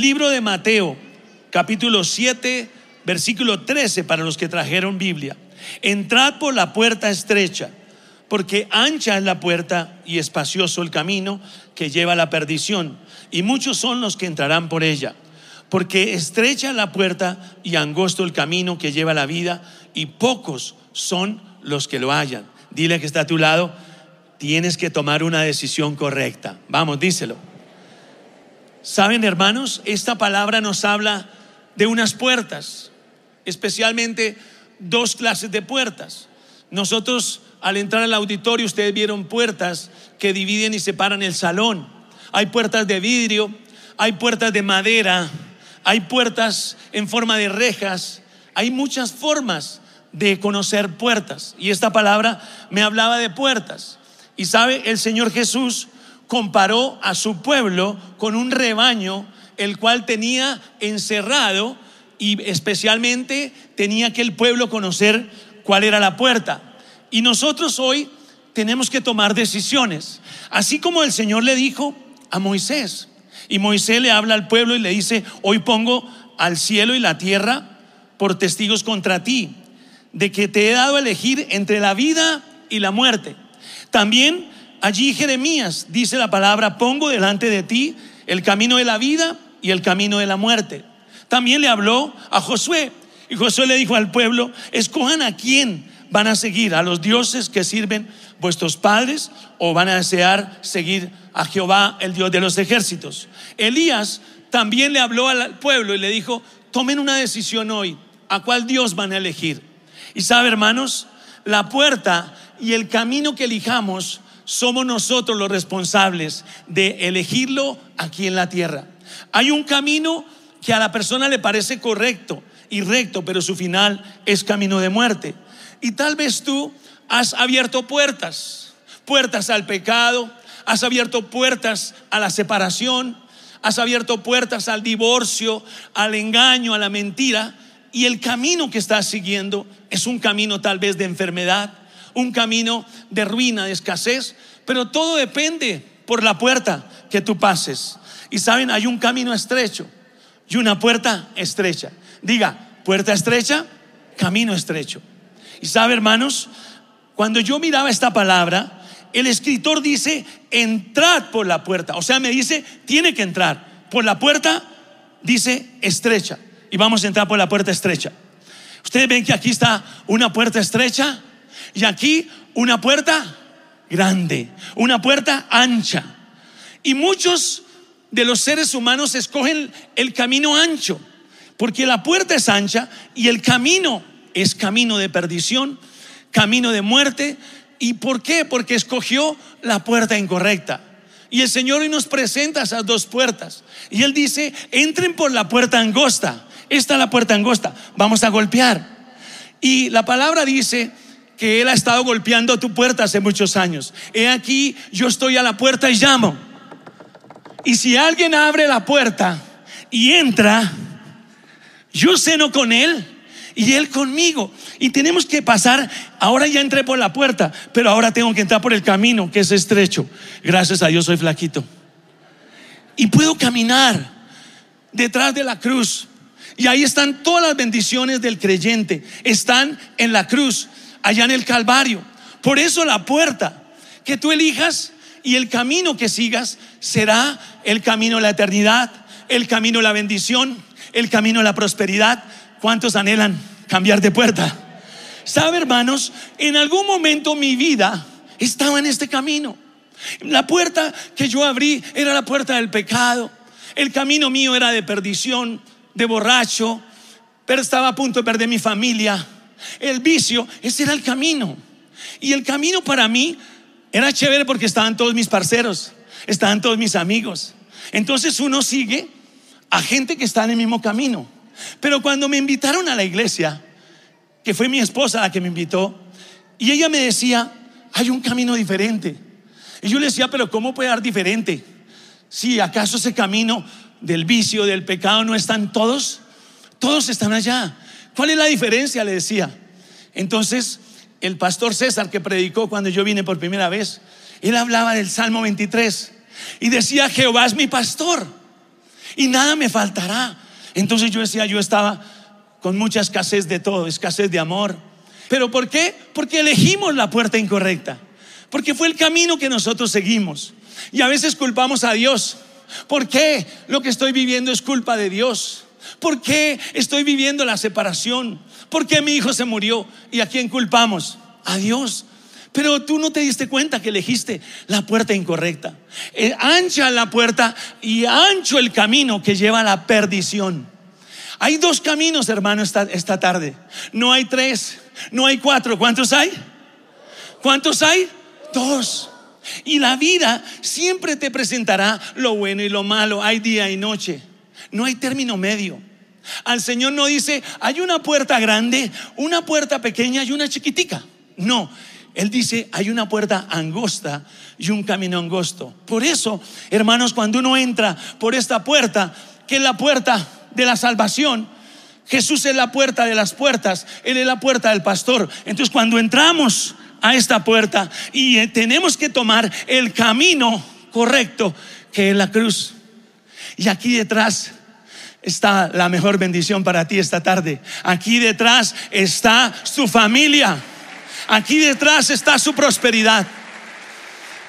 Libro de Mateo, capítulo 7, versículo 13 para los que trajeron Biblia. Entrad por la puerta estrecha, porque ancha es la puerta y espacioso el camino que lleva a la perdición, y muchos son los que entrarán por ella. Porque estrecha es la puerta y angosto el camino que lleva la vida, y pocos son los que lo hallan. Dile que está a tu lado, tienes que tomar una decisión correcta. Vamos, díselo. Saben, hermanos, esta palabra nos habla de unas puertas, especialmente dos clases de puertas. Nosotros al entrar al auditorio ustedes vieron puertas que dividen y separan el salón. Hay puertas de vidrio, hay puertas de madera, hay puertas en forma de rejas, hay muchas formas de conocer puertas. Y esta palabra me hablaba de puertas. Y sabe, el Señor Jesús comparó a su pueblo con un rebaño el cual tenía encerrado y especialmente tenía que el pueblo conocer cuál era la puerta. Y nosotros hoy tenemos que tomar decisiones, así como el Señor le dijo a Moisés. Y Moisés le habla al pueblo y le dice, hoy pongo al cielo y la tierra por testigos contra ti, de que te he dado a elegir entre la vida y la muerte. También allí Jeremías dice la palabra, pongo delante de ti el camino de la vida y el camino de la muerte. También le habló a Josué y Josué le dijo al pueblo, escojan a quién van a seguir, a los dioses que sirven vuestros padres o van a desear seguir a Jehová, el Dios de los ejércitos. Elías también le habló al pueblo y le dijo, tomen una decisión hoy, ¿a cuál Dios van a elegir? Y sabe, hermanos, la puerta y el camino que elijamos somos nosotros los responsables de elegirlo aquí en la tierra. Hay un camino que a la persona le parece correcto y recto, pero su final es camino de muerte. Y tal vez tú has abierto puertas, puertas al pecado, has abierto puertas a la separación, has abierto puertas al divorcio, al engaño, a la mentira, y el camino que estás siguiendo es un camino tal vez de enfermedad, un camino de ruina, de escasez, pero todo depende por la puerta que tú pases. Y saben, hay un camino estrecho y una puerta estrecha. Diga, puerta estrecha, camino estrecho. Y sabe, hermanos, cuando yo miraba esta palabra, el escritor dice, entrad por la puerta. O sea, me dice, tiene que entrar. Por la puerta dice estrecha. Y vamos a entrar por la puerta estrecha. Ustedes ven que aquí está una puerta estrecha y aquí una puerta grande, una puerta ancha. Y muchos de los seres humanos escogen el camino ancho, porque la puerta es ancha y el camino es camino de perdición, camino de muerte. ¿Y por qué? Porque escogió la puerta incorrecta. Y el Señor hoy nos presenta esas dos puertas. Y Él dice, entren por la puerta angosta. Esta es la puerta angosta. Vamos a golpear. Y la palabra dice que Él ha estado golpeando tu puerta hace muchos años. He aquí, yo estoy a la puerta y llamo. Y si alguien abre la puerta y entra, yo ceno con Él y Él conmigo. Y tenemos que pasar, ahora ya entré por la puerta, pero ahora tengo que entrar por el camino que es estrecho. Gracias a Dios soy flaquito. Y puedo caminar detrás de la cruz. Y ahí están todas las bendiciones del creyente. Están en la cruz, allá en el Calvario. Por eso la puerta que tú elijas y el camino que sigas será el camino de la eternidad, el camino de la bendición, el camino de la prosperidad. ¿Cuántos anhelan cambiar de puerta? ¿Sabe, hermanos? En algún momento mi vida estaba en este camino. La puerta que yo abrí era la puerta del pecado. El camino mío era de perdición, de borracho, pero estaba a punto de perder mi familia. El vicio, ese era el camino. Y el camino para mí era chévere porque estaban todos mis parceros, estaban todos mis amigos. Entonces uno sigue a gente que está en el mismo camino. Pero cuando me invitaron a la iglesia, que fue mi esposa la que me invitó, y ella me decía, hay un camino diferente. Y yo le decía, pero ¿cómo puede dar diferente? Si acaso ese camino del vicio, del pecado, no están todos, todos están allá. ¿Cuál es la diferencia? Le decía. Entonces, el pastor César que predicó cuando yo vine por primera vez, él hablaba del Salmo 23 y decía, Jehová es mi pastor y nada me faltará. Entonces yo decía, yo estaba con mucha escasez de todo, escasez de amor. ¿Pero por qué? Porque elegimos la puerta incorrecta. Porque fue el camino que nosotros seguimos. Y a veces culpamos a Dios. ¿Por qué lo que estoy viviendo es culpa de Dios? ¿Por qué estoy viviendo la separación? ¿Por qué mi hijo se murió? ¿Y a quién culpamos? A Dios. Pero tú no te diste cuenta que elegiste la puerta incorrecta. Eh, ancha la puerta y ancho el camino que lleva a la perdición. Hay dos caminos, hermano, esta, esta tarde. No hay tres, no hay cuatro. ¿Cuántos hay? ¿Cuántos hay? Dos. Y la vida siempre te presentará lo bueno y lo malo. Hay día y noche. No hay término medio. Al Señor no dice, hay una puerta grande, una puerta pequeña y una chiquitica. No, Él dice, hay una puerta angosta y un camino angosto. Por eso, hermanos, cuando uno entra por esta puerta, que es la puerta de la salvación, Jesús es la puerta de las puertas, Él es la puerta del pastor. Entonces cuando entramos a esta puerta y eh, tenemos que tomar el camino correcto, que es la cruz. Y aquí detrás está la mejor bendición para ti esta tarde. Aquí detrás está su familia. Aquí detrás está su prosperidad.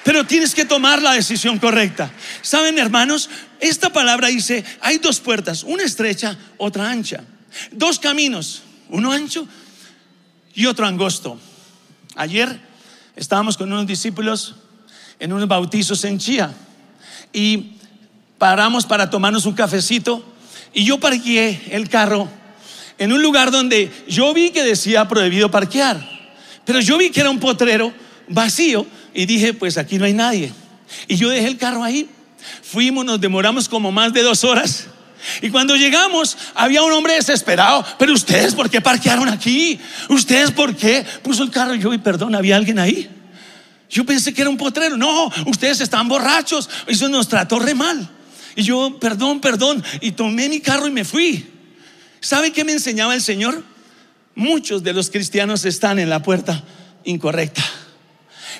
Pero tienes que tomar la decisión correcta. Saben, hermanos, esta palabra dice, hay dos puertas, una estrecha, otra ancha. Dos caminos, uno ancho y otro angosto. Ayer estábamos con unos discípulos en unos bautizos en Chía y paramos para tomarnos un cafecito y yo parqué el carro en un lugar donde yo vi que decía prohibido parquear, pero yo vi que era un potrero vacío y dije, pues aquí no hay nadie. Y yo dejé el carro ahí. Fuimos, nos demoramos como más de dos horas. Y cuando llegamos, había un hombre desesperado. Pero ustedes, ¿por qué parquearon aquí? ¿Ustedes por qué puso el carro? Yo, y perdón, ¿había alguien ahí? Yo pensé que era un potrero. No, ustedes están borrachos. Eso nos trató re mal. Y yo, perdón, perdón. Y tomé mi carro y me fui. ¿Sabe qué me enseñaba el Señor? Muchos de los cristianos están en la puerta incorrecta.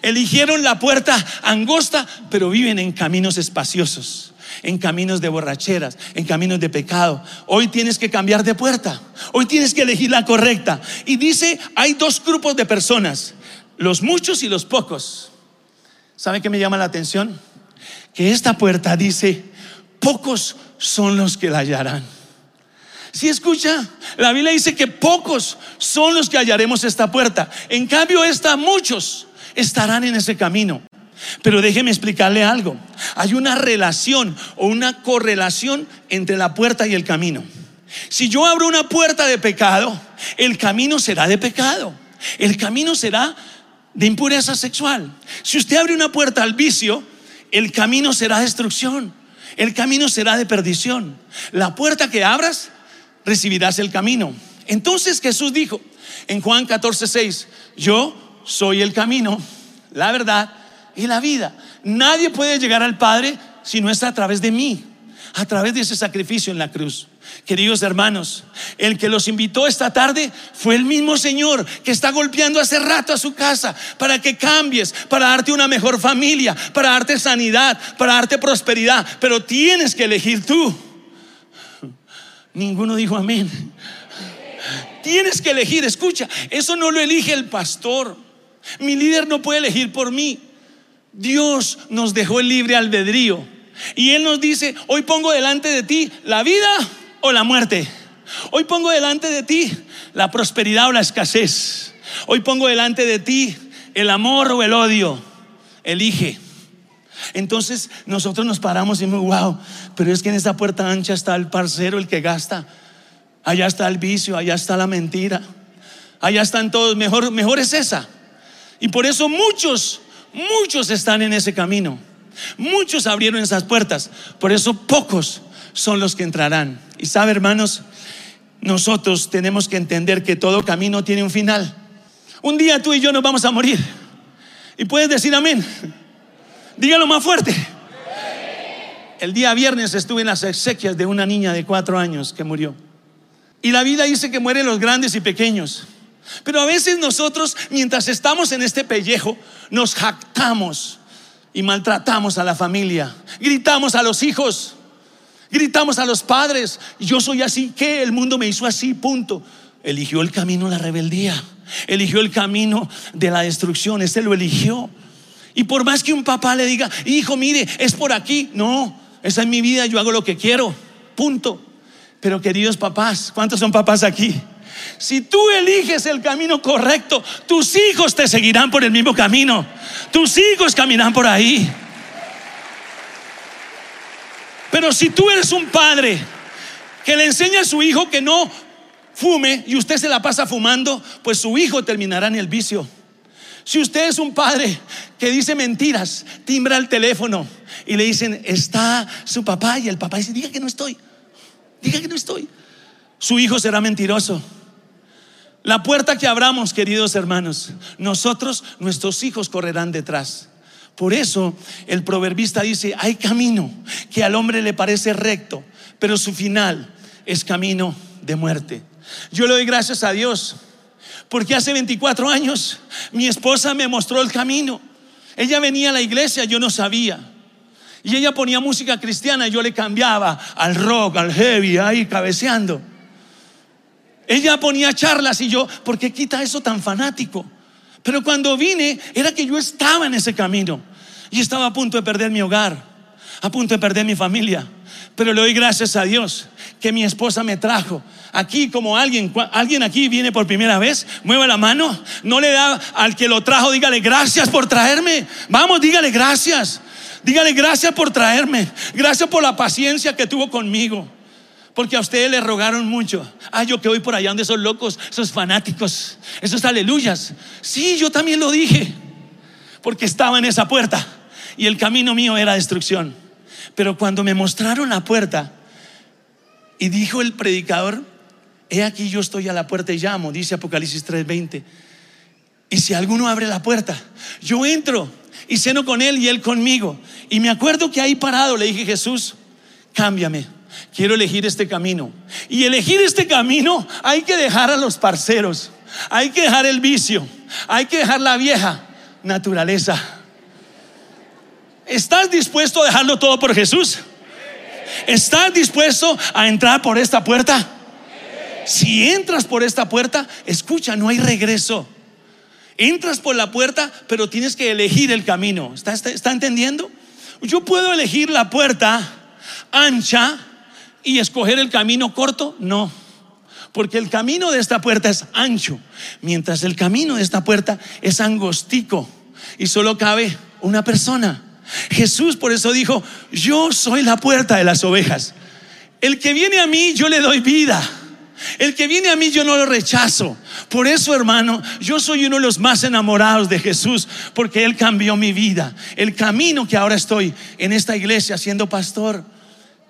Eligieron la puerta angosta, pero viven en caminos espaciosos, en caminos de borracheras, en caminos de pecado. Hoy tienes que cambiar de puerta. Hoy tienes que elegir la correcta. Y dice, hay dos grupos de personas, los muchos y los pocos. ¿Sabe qué me llama la atención? Que esta puerta dice, pocos son los que la hallarán. Si escucha, la Biblia dice que pocos son los que hallaremos esta puerta. En cambio, esta muchos estarán en ese camino. Pero déjeme explicarle algo. Hay una relación o una correlación entre la puerta y el camino. Si yo abro una puerta de pecado, el camino será de pecado. El camino será de impureza sexual. Si usted abre una puerta al vicio, el camino será destrucción. El camino será de perdición. La puerta que abras, recibirás el camino. Entonces Jesús dijo en Juan 14, 6, yo soy el camino, la verdad y la vida. Nadie puede llegar al Padre si no está a través de mí, a través de ese sacrificio en la cruz. Queridos hermanos, el que los invitó esta tarde fue el mismo Señor que está golpeando hace rato a su casa para que cambies, para darte una mejor familia, para darte sanidad, para darte prosperidad. Pero tienes que elegir tú. Ninguno dijo amén. Tienes que elegir, escucha, eso no lo elige el pastor. Mi líder no puede elegir por mí. Dios nos dejó el libre albedrío. Y Él nos dice, hoy pongo delante de ti la vida o la muerte. Hoy pongo delante de ti la prosperidad o la escasez. Hoy pongo delante de ti el amor o el odio. Elige. Entonces nosotros nos paramos y decimos, wow, pero es que en esta puerta ancha está el parcero, el que gasta. Allá está el vicio, allá está la mentira. Allá están todos. Mejor, mejor es esa. Y por eso muchos, muchos están en ese camino. Muchos abrieron esas puertas. Por eso pocos son los que entrarán. Y sabe, hermanos, nosotros tenemos que entender que todo camino tiene un final. Un día tú y yo nos vamos a morir. Y puedes decir amén. Dígalo más fuerte. El día viernes estuve en las exequias de una niña de cuatro años que murió. Y la vida dice que mueren los grandes y pequeños. Pero a veces nosotros, mientras estamos en este pellejo, nos jactamos y maltratamos a la familia, gritamos a los hijos, Gritamos a los padres, yo soy así, que el mundo me hizo así, punto. Eligió el camino de la rebeldía, eligió el camino de la destrucción, este lo eligió. Y por más que un papá le diga, hijo, mire, es por aquí, no, esa es mi vida, yo hago lo que quiero, punto. Pero queridos papás, ¿cuántos son papás aquí? Si tú eliges el camino correcto, tus hijos te seguirán por el mismo camino. Tus hijos caminarán por ahí. Pero si tú eres un padre que le enseña a su hijo que no fume y usted se la pasa fumando, pues su hijo terminará en el vicio. Si usted es un padre que dice mentiras, timbra el teléfono y le dicen, está su papá y el papá dice, diga que no estoy, diga que no estoy. Su hijo será mentiroso. La puerta que abramos, queridos hermanos, nosotros, nuestros hijos correrán detrás. Por eso el proverbista dice, hay camino que al hombre le parece recto, pero su final es camino de muerte. Yo le doy gracias a Dios, porque hace 24 años mi esposa me mostró el camino. Ella venía a la iglesia, yo no sabía. Y ella ponía música cristiana, yo le cambiaba al rock, al heavy, ahí cabeceando. Ella ponía charlas y yo, ¿por qué quita eso tan fanático? Pero cuando vine era que yo estaba en ese camino y estaba a punto de perder mi hogar, a punto de perder mi familia. Pero le doy gracias a Dios que mi esposa me trajo. Aquí como alguien, alguien aquí viene por primera vez, mueva la mano, no le da al que lo trajo, dígale gracias por traerme. Vamos, dígale gracias. Dígale gracias por traerme. Gracias por la paciencia que tuvo conmigo. Porque a ustedes le rogaron mucho. Ah, yo que voy por allá donde esos locos, esos fanáticos, esos aleluyas. Sí, yo también lo dije. Porque estaba en esa puerta y el camino mío era destrucción. Pero cuando me mostraron la puerta y dijo el predicador, he aquí yo estoy a la puerta y llamo, dice Apocalipsis 3:20. Y si alguno abre la puerta, yo entro y ceno con él y él conmigo. Y me acuerdo que ahí parado le dije, Jesús, cámbiame quiero elegir este camino. Y elegir este camino hay que dejar a los parceros, hay que dejar el vicio, hay que dejar la vieja naturaleza. ¿Estás dispuesto a dejarlo todo por Jesús? ¿Estás dispuesto a entrar por esta puerta? Si entras por esta puerta, escucha, no hay regreso. Entras por la puerta, pero tienes que elegir el camino. ¿Está, está entendiendo? Yo puedo elegir la puerta ancha y escoger el camino corto? No. Porque el camino de esta puerta es ancho, mientras el camino de esta puerta es angostico y solo cabe una persona. Jesús por eso dijo, yo soy la puerta de las ovejas. El que viene a mí, yo le doy vida. El que viene a mí yo no lo rechazo. Por eso, hermano, yo soy uno de los más enamorados de Jesús, porque Él cambió mi vida. El camino que ahora estoy en esta iglesia siendo pastor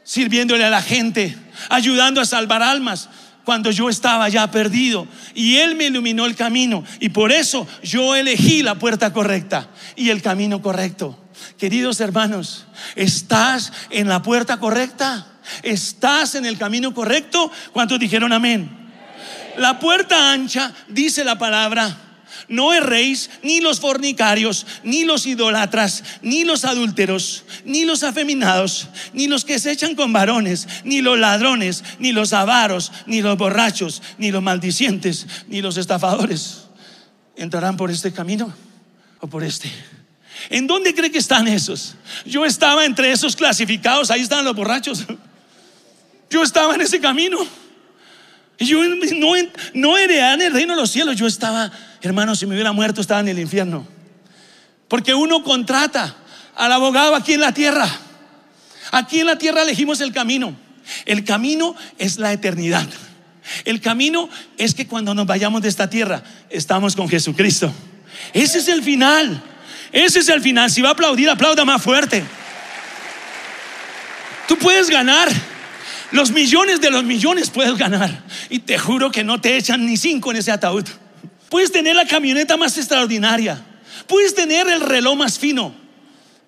sirviéndole a la gente, ayudando a salvar almas cuando yo estaba ya perdido. Y Él me iluminó el camino. Y por eso yo elegí la puerta correcta y el camino correcto. Queridos hermanos, ¿estás en la puerta correcta? ¿Estás en el camino correcto? ¿Cuántos dijeron amén? La puerta ancha, dice la palabra, no erréis ni los fornicarios, ni los idólatras, ni los adúlteros, ni los afeminados, ni los que se echan con varones, ni los ladrones, ni los avaros, ni los borrachos, ni los maldicientes, ni los estafadores. ¿Entrarán por este camino o por este? ¿En dónde cree que están esos? Yo estaba entre esos clasificados, ahí están los borrachos. Yo estaba en ese camino. Y yo no, no en el reino de los cielos, yo estaba hermano, si me hubiera muerto estaba en el infierno. Porque uno contrata al abogado aquí en la tierra. Aquí en la tierra elegimos el camino. El camino es la eternidad. El camino es que cuando nos vayamos de esta tierra estamos con Jesucristo. Ese es el final. Ese es el final. Si va a aplaudir, aplauda más fuerte. Tú puedes ganar. Los millones de los millones puedes ganar. Y te juro que no te echan ni cinco en ese ataúd. Puedes tener la camioneta más extraordinaria. Puedes tener el reloj más fino.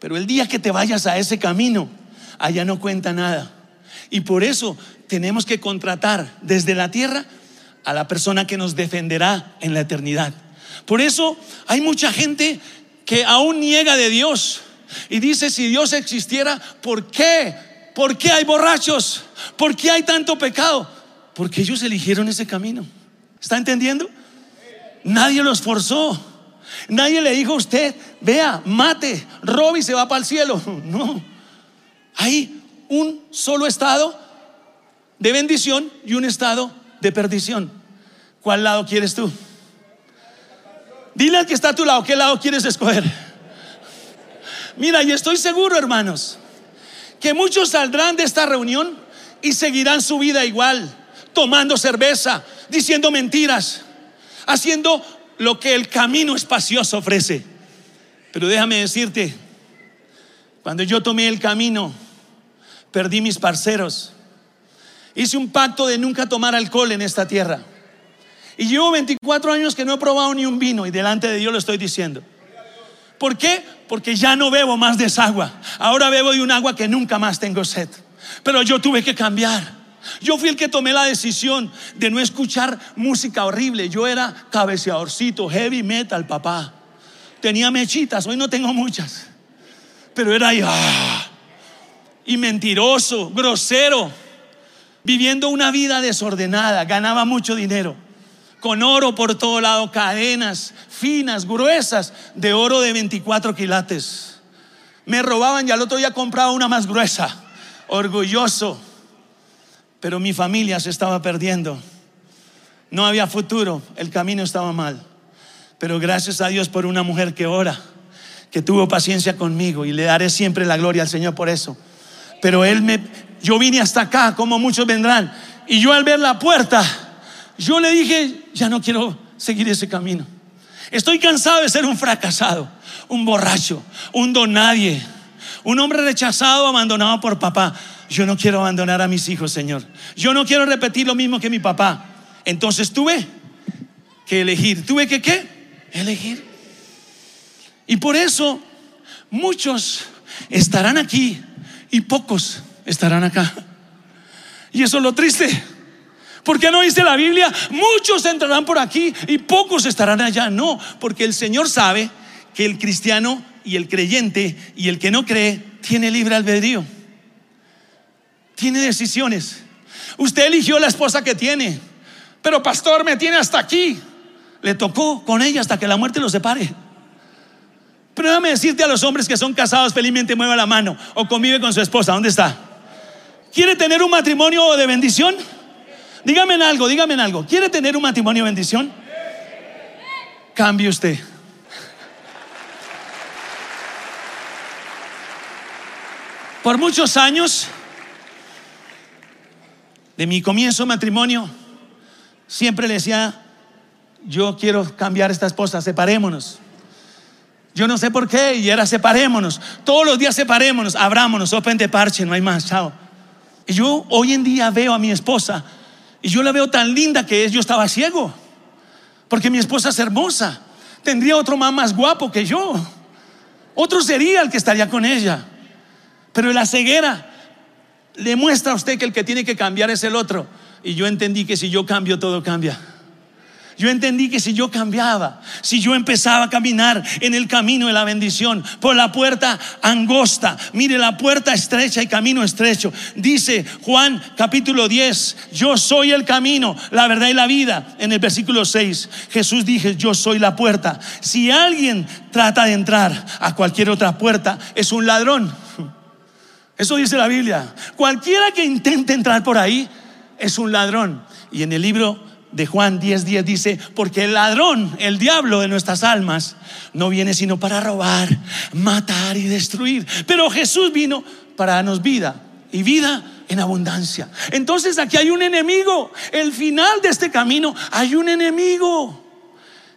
Pero el día que te vayas a ese camino, allá no cuenta nada. Y por eso tenemos que contratar desde la tierra a la persona que nos defenderá en la eternidad. Por eso hay mucha gente que aún niega de Dios y dice, si Dios existiera, ¿por qué ¿Por qué hay borrachos? ¿Por qué hay tanto pecado? Porque ellos eligieron ese camino. ¿Está entendiendo? Nadie los forzó. Nadie le dijo a usted, vea, mate, robe y se va para el cielo. No. Hay un solo estado de bendición y un estado de perdición. ¿Cuál lado quieres tú? Dile al que está a tu lado, ¿qué lado quieres escoger? Mira, y estoy seguro, hermanos, que muchos saldrán de esta reunión y seguirán su vida igual, tomando cerveza, diciendo mentiras, haciendo lo que el camino espacioso ofrece. Pero déjame decirte, cuando yo tomé el camino, perdí mis parceros. Hice un pacto de nunca tomar alcohol en esta tierra. Y llevo 24 años que no he probado ni un vino y delante de Dios lo estoy diciendo. ¿Por qué? Porque ya no bebo más de esa agua. Ahora bebo de un agua que nunca más tengo sed. Pero yo tuve que cambiar. Yo fui el que tomé la decisión de no escuchar música horrible. Yo era cabeceadorcito, heavy metal, papá. Tenía mechitas, hoy no tengo muchas. Pero era ahí, ah, y mentiroso, grosero, viviendo una vida desordenada, ganaba mucho dinero con oro por todo lado, cadenas finas, gruesas, de oro de 24 quilates. Me robaban y al otro día compraba una más gruesa, orgulloso. Pero mi familia se estaba perdiendo. No había futuro, el camino estaba mal. Pero gracias a Dios por una mujer que ora, que tuvo paciencia conmigo y le daré siempre la gloria al Señor por eso. Pero él me, yo vine hasta acá, como muchos vendrán, y yo al ver la puerta, yo le dije, ya no quiero seguir ese camino. Estoy cansado de ser un fracasado, un borracho, un don nadie, un hombre rechazado, abandonado por papá. Yo no quiero abandonar a mis hijos, Señor. Yo no quiero repetir lo mismo que mi papá. Entonces tuve que elegir. ¿Tuve que qué? Elegir. Y por eso muchos estarán aquí y pocos estarán acá. Y eso es lo triste. ¿Por qué no dice la Biblia? Muchos entrarán por aquí y pocos estarán allá. No, porque el Señor sabe que el cristiano y el creyente y el que no cree tiene libre albedrío. Tiene decisiones. Usted eligió la esposa que tiene, pero pastor me tiene hasta aquí. Le tocó con ella hasta que la muerte lo separe. Pero déjame decirte a los hombres que son casados, felizmente mueva la mano o convive con su esposa. ¿Dónde está? ¿Quiere tener un matrimonio de bendición? Dígame en algo, dígame en algo. ¿Quiere tener un matrimonio de bendición? Cambie usted. Por muchos años de mi comienzo matrimonio, siempre le decía, yo quiero cambiar esta esposa, separémonos. Yo no sé por qué, y era separémonos. Todos los días separémonos, abrámonos, open de parche, no hay más, chao. Y yo hoy en día veo a mi esposa y yo la veo tan linda que es, yo estaba ciego. Porque mi esposa es hermosa. Tendría otro más más guapo que yo. Otro sería el que estaría con ella. Pero la ceguera le muestra a usted que el que tiene que cambiar es el otro. Y yo entendí que si yo cambio, todo cambia. Yo entendí que si yo cambiaba, si yo empezaba a caminar en el camino de la bendición, por la puerta angosta, mire la puerta estrecha y camino estrecho. Dice Juan capítulo 10, yo soy el camino, la verdad y la vida. En el versículo 6, Jesús dije, yo soy la puerta. Si alguien trata de entrar a cualquier otra puerta, es un ladrón. Eso dice la Biblia. Cualquiera que intente entrar por ahí es un ladrón. Y en el libro de Juan 10:10 10 dice, porque el ladrón, el diablo de nuestras almas, no viene sino para robar, matar y destruir. Pero Jesús vino para darnos vida y vida en abundancia. Entonces aquí hay un enemigo. El final de este camino hay un enemigo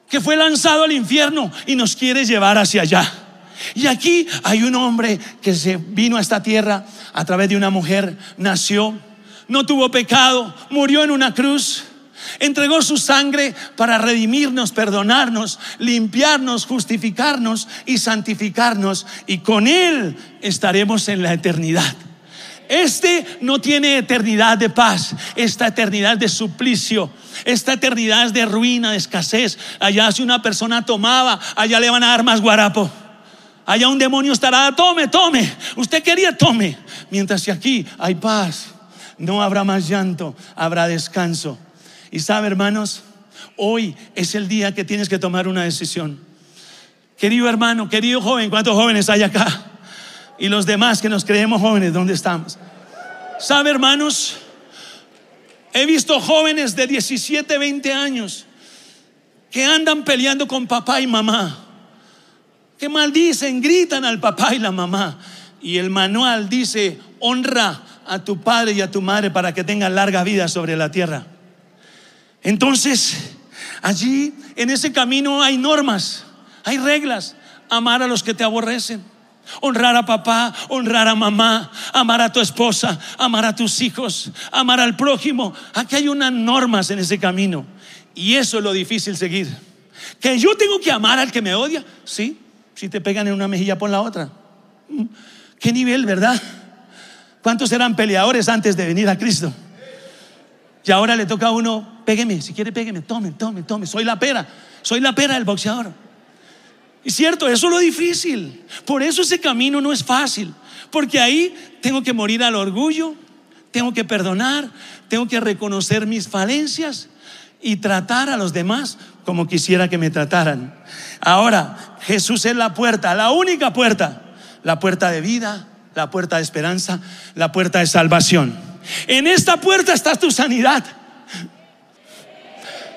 que fue lanzado al infierno y nos quiere llevar hacia allá. Y aquí hay un hombre que se vino a esta tierra a través de una mujer, nació, no tuvo pecado, murió en una cruz Entregó su sangre para redimirnos, perdonarnos, limpiarnos, justificarnos y santificarnos. Y con Él estaremos en la eternidad. Este no tiene eternidad de paz, esta eternidad de suplicio, esta eternidad de ruina, de escasez. Allá si una persona tomaba, allá le van a dar más guarapo. Allá un demonio estará, tome, tome. Usted quería, tome. Mientras que aquí hay paz, no habrá más llanto, habrá descanso. Y sabe, hermanos, hoy es el día que tienes que tomar una decisión. Querido hermano, querido joven, ¿cuántos jóvenes hay acá? Y los demás que nos creemos jóvenes, ¿dónde estamos? ¿Sabe, hermanos? He visto jóvenes de 17, 20 años que andan peleando con papá y mamá, que maldicen, gritan al papá y la mamá. Y el manual dice, honra a tu padre y a tu madre para que tengan larga vida sobre la tierra. Entonces, allí en ese camino hay normas, hay reglas. Amar a los que te aborrecen. Honrar a papá, honrar a mamá, amar a tu esposa, amar a tus hijos, amar al prójimo. Aquí hay unas normas en ese camino. Y eso es lo difícil seguir. Que yo tengo que amar al que me odia. Sí, si te pegan en una mejilla, pon la otra. Mm, ¿Qué nivel, verdad? ¿Cuántos eran peleadores antes de venir a Cristo? Y ahora le toca a uno, pégueme, si quiere pégueme, tome, tome, tome. Soy la pera, soy la pera del boxeador. Y cierto, eso es lo difícil. Por eso ese camino no es fácil. Porque ahí tengo que morir al orgullo, tengo que perdonar, tengo que reconocer mis falencias y tratar a los demás como quisiera que me trataran. Ahora, Jesús es la puerta, la única puerta, la puerta de vida, la puerta de esperanza, la puerta de salvación. En esta puerta está tu sanidad.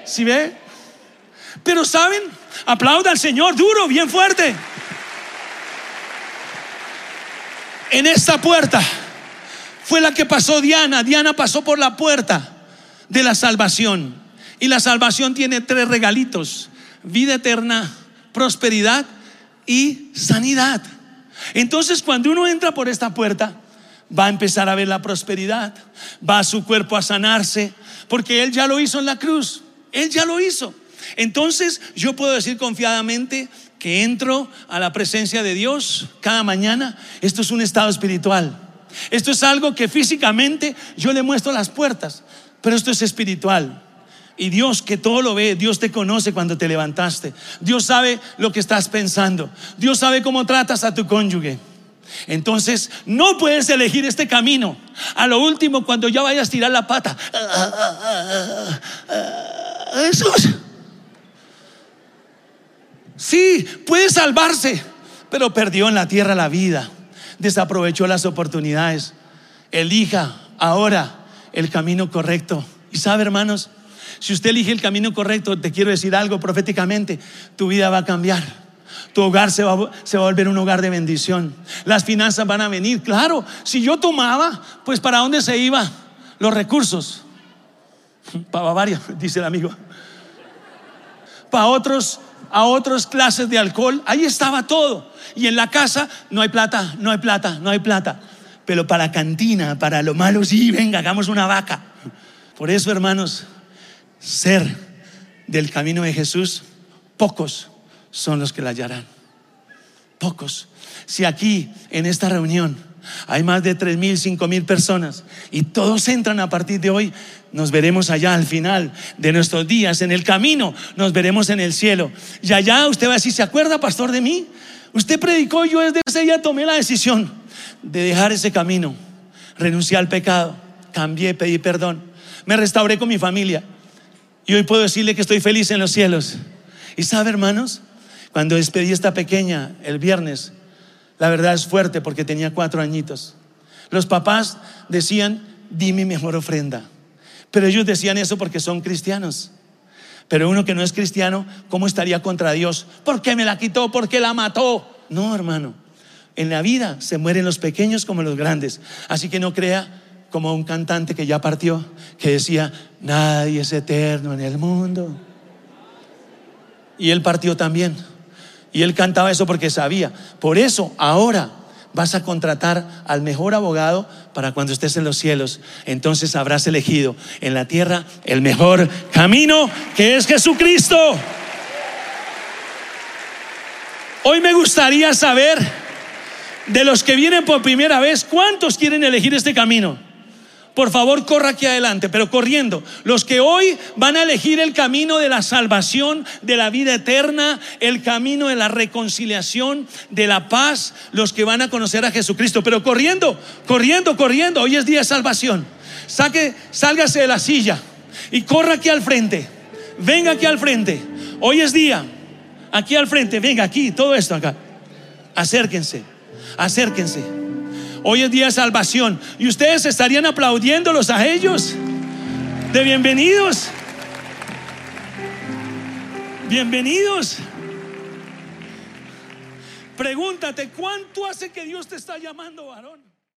¿Sí ve? Pero saben, aplauda al Señor duro, bien fuerte. En esta puerta fue la que pasó Diana. Diana pasó por la puerta de la salvación. Y la salvación tiene tres regalitos. Vida eterna, prosperidad y sanidad. Entonces cuando uno entra por esta puerta, va a empezar a ver la prosperidad, va a su cuerpo a sanarse, porque Él ya lo hizo en la cruz, Él ya lo hizo. Entonces yo puedo decir confiadamente que entro a la presencia de Dios cada mañana. Esto es un estado espiritual. Esto es algo que físicamente yo le muestro las puertas, pero esto es espiritual. Y Dios que todo lo ve, Dios te conoce cuando te levantaste. Dios sabe lo que estás pensando. Dios sabe cómo tratas a tu cónyuge. Entonces, no puedes elegir este camino. A lo último, cuando ya vayas a tirar la pata. Jesús. Sí, puede salvarse, pero perdió en la tierra la vida. Desaprovechó las oportunidades. Elija ahora el camino correcto. Y sabe, hermanos, si usted elige el camino correcto, te quiero decir algo proféticamente, tu vida va a cambiar. Tu hogar se va, a volver un hogar de bendición. Las finanzas van a venir. Claro, si yo tomaba, pues ¿para dónde se iban los recursos? Para Bavaria, dice el amigo. Para otros, a otras clases de alcohol, ahí estaba todo. Y en la casa no hay plata, no hay plata, no hay plata. Pero para cantina, para lo malo, sí, venga, hagamos una vaca. Por eso, hermanos, ser del camino de Jesús, pocos son los que la hallarán. Pocos. Si aquí, en esta reunión, hay más de tres mil, cinco mil personas y todos entran a partir de hoy, nos veremos allá al final de nuestros días, en el camino, nos veremos en el cielo. Y allá usted va a decir, ¿se acuerda, pastor, de mí? Usted predicó, yo desde ese día tomé la decisión de dejar ese camino, renuncié al pecado, cambié, pedí perdón, me restauré con mi familia y hoy puedo decirle que estoy feliz en los cielos. Y sabe, hermanos, cuando despedí a esta pequeña el viernes, la verdad es fuerte porque tenía cuatro añitos. Los papás decían, di mi mejor ofrenda. Pero ellos decían eso porque son cristianos. Pero uno que no es cristiano, ¿cómo estaría contra Dios? ¿Por qué me la quitó? ¿Por qué la mató? No, hermano. En la vida se mueren los pequeños como los grandes. Así que no crea como un cantante que ya partió, que decía, nadie es eterno en el mundo. Y él partió también. Y él cantaba eso porque sabía. Por eso ahora vas a contratar al mejor abogado para cuando estés en los cielos. Entonces habrás elegido en la tierra el mejor camino que es Jesucristo. Hoy me gustaría saber de los que vienen por primera vez, ¿cuántos quieren elegir este camino? Por favor corra aquí adelante, pero corriendo. Los que hoy van a elegir el camino de la salvación, de la vida eterna, el camino de la reconciliación, de la paz, los que van a conocer a Jesucristo, pero corriendo, corriendo, corriendo. Hoy es día de salvación. Saque, sálgase de la silla y corra aquí al frente. Venga aquí al frente. Hoy es día. Aquí al frente, venga aquí, todo esto acá. Acérquense, acérquense. Hoy es día de salvación. Y ustedes estarían aplaudiéndolos a ellos. De bienvenidos. Bienvenidos. Pregúntate, ¿cuánto hace que Dios te está llamando, varón?